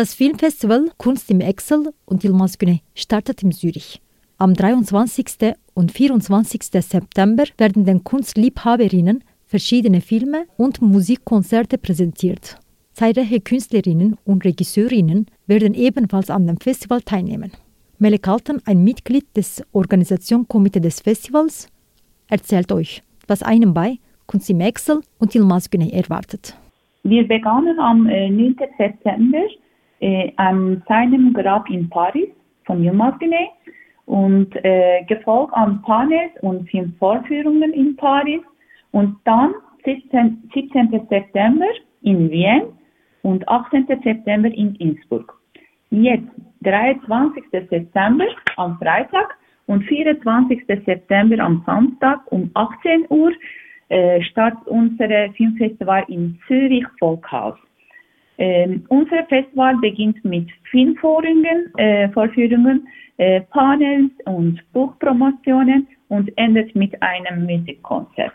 Das Filmfestival Kunst im Excel und Yilmaz Güney startet in Zürich. Am 23. und 24. September werden den Kunstliebhaberinnen verschiedene Filme und Musikkonzerte präsentiert. Zahlreiche Künstlerinnen und Regisseurinnen werden ebenfalls an dem Festival teilnehmen. Mele Kalten, ein Mitglied des Organisationskomitees des Festivals, erzählt euch, was einem bei Kunst im Excel und Yilmaz Güney erwartet. Wir begannen am 9. September äh, an seinem Grab in Paris von Yilmaz Güney und äh, gefolgt an Panels und Filmvorführungen in Paris und dann 17, 17. September in Wien und 18. September in Innsbruck. Jetzt, 23. September am Freitag und 24. September am Samstag um 18 Uhr äh, startet unser Filmfestival in Zürich Volkhaus. Ähm, unser Festival beginnt mit Filmvorführungen, äh, Vorführungen, äh, Panels und Buchpromotionen und endet mit einem Musikkonzert.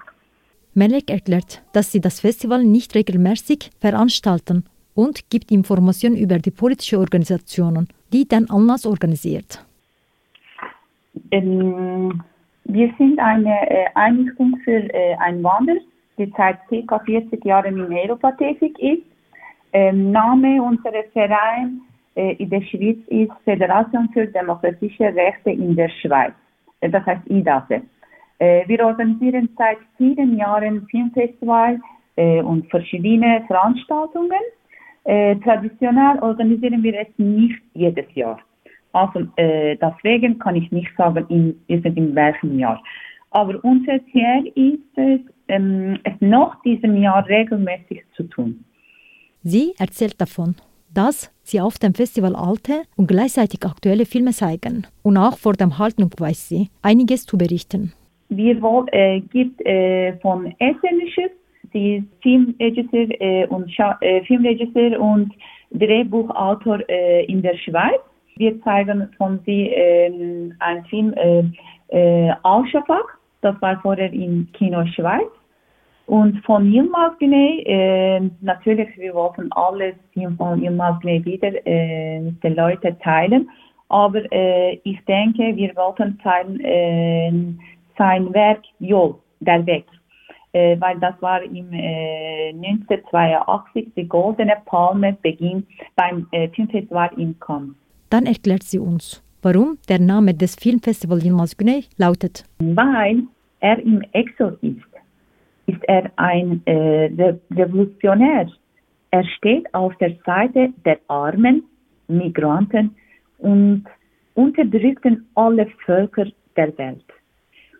Melek erklärt, dass sie das Festival nicht regelmäßig veranstalten und gibt Informationen über die politischen Organisationen, die den Anlass organisiert. Ähm, wir sind eine äh, Einrichtung für äh, Einwanderer, die seit ca. 40 Jahren in Europa tätig ist. Ähm, Name unseres Vereins äh, in der Schweiz ist Föderation für demokratische Rechte in der Schweiz. Äh, das heißt IDASE. Äh, wir organisieren seit vielen Jahren Filmfestival und verschiedene Veranstaltungen. traditionell organisieren wir es nicht jedes Jahr. Also deswegen kann ich nicht sagen, in, in welchem Jahr. Aber unser Ziel ist es, ähm, es noch diesem Jahr regelmäßig zu tun. Sie erzählt davon, dass sie auf dem Festival alte und gleichzeitig aktuelle Filme zeigen. Und auch vor dem Haltung weiß sie, einiges zu berichten. Wir wollen, äh, gibt äh, von Essenisches, die Filmregisseur äh, und äh, Filmregisseur und Drehbuchautor äh, in der Schweiz. Wir zeigen von sie äh, einen Film äh, äh, Al-Shafak, das war vorher in Kino Schweiz. Und von Yilmaz Güney, äh, natürlich, wir wollten alles von Yilmaz Güney wieder äh, mit den Leuten teilen. Aber äh, ich denke, wir wollten teilen äh, sein Werk Jol, der Weg. Äh, weil das war im äh, 1982 die Goldene Palme Beginn beim äh, Filmfestival in Cannes. Dann erklärt sie uns, warum der Name des Filmfestivals Yilmaz Güney lautet. Weil er im Exil ist ist er ein äh, Revolutionär. Er steht auf der Seite der Armen, Migranten und unterdrückten alle Völker der Welt.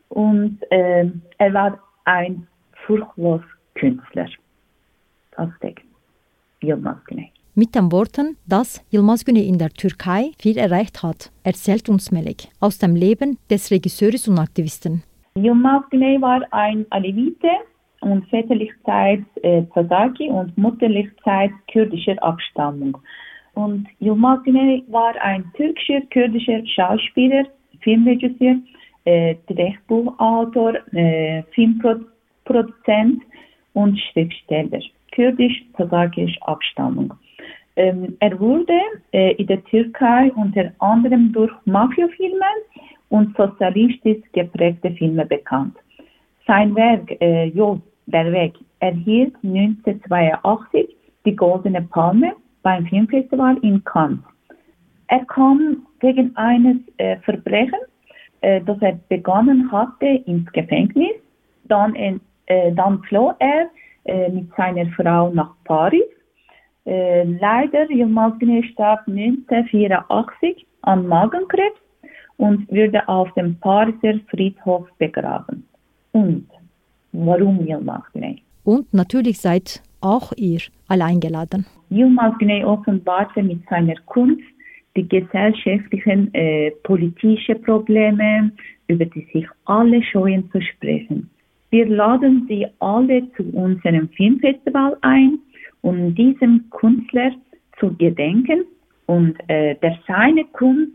Und äh, er war ein furchtlos Künstler. Das denke Yilmaz Güney. Mit den Worten, dass Yilmaz Güney in der Türkei viel erreicht hat, erzählt uns Melek aus dem Leben des Regisseurs und Aktivisten. Yilmaz Güney war ein Alevite, und väterlichkeit äh, Tazaki und mütterlichkeit kurdischer Abstammung. Und Güney war ein türkischer, kurdischer Schauspieler, Filmregisseur, äh, Drehbuchautor, äh, Filmproduzent und Schriftsteller, kurdisch-tasakisch Abstammung. Ähm, er wurde äh, in der Türkei unter anderem durch Mafiafilme und sozialistisch geprägte Filme bekannt. Sein Werk äh, Yol der Weg erhielt 1982 die Goldene Palme beim Filmfestival in Cannes. Er kam wegen eines äh, Verbrechens, äh, das er begonnen hatte, ins Gefängnis. Dann, äh, dann floh er äh, mit seiner Frau nach Paris. Äh, leider, Yilmaz starb 1984 an Magenkrebs und wurde auf dem Pariser Friedhof begraben. Und warum Yilmaz Güney. Und natürlich seid auch ihr alle eingeladen. Yilmaz Güney offenbarte mit seiner Kunst die gesellschaftlichen, äh, politischen Probleme, über die sich alle scheuen zu sprechen. Wir laden Sie alle zu unserem Filmfestival ein, um diesem Künstler zu gedenken und äh, der seine Kunst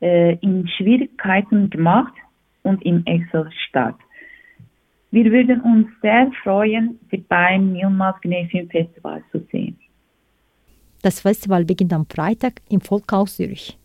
äh, in Schwierigkeiten gemacht und im Exil starb. Wir würden uns sehr freuen, Sie beim Yilmaz Güney Film Festival zu sehen. Das Festival beginnt am Freitag im Volkhaus Zürich.